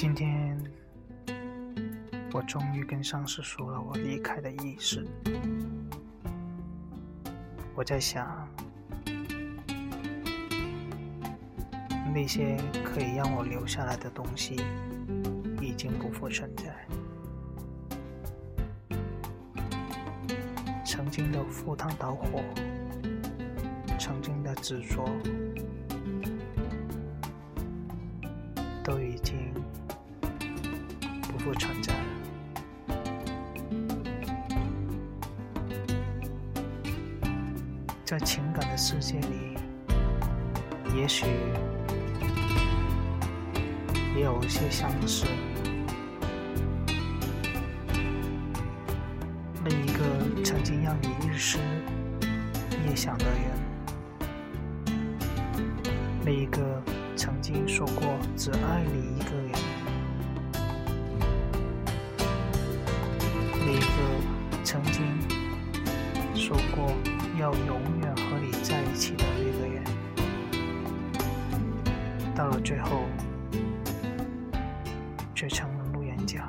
今天，我终于跟上司说了我离开的意思。我在想，那些可以让我留下来的东西，已经不复存在。曾经的赴汤蹈火，曾经的执着，都已经。不存在。在情感的世界里，也许也有些相似。那一个曾经让你日思夜想的人，那一个曾经说过只爱你一个人。过要永远和你在一起的那个人，到了最后却成了路人甲。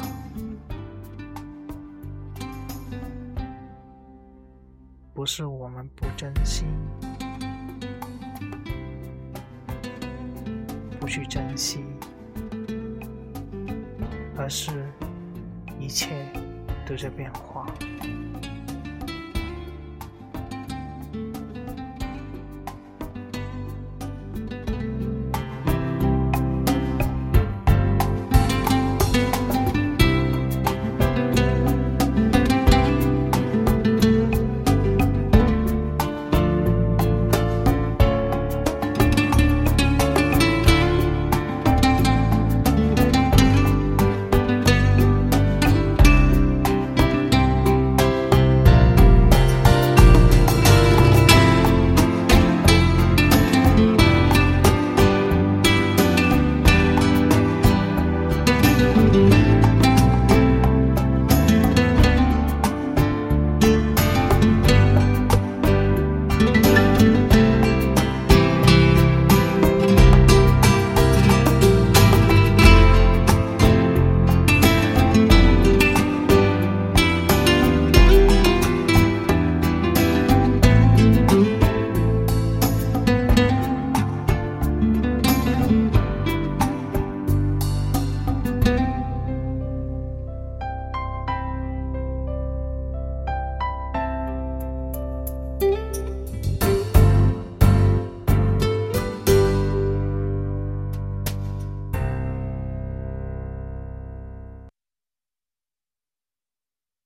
不是我们不珍惜，不去珍惜，而是一切。都在变化。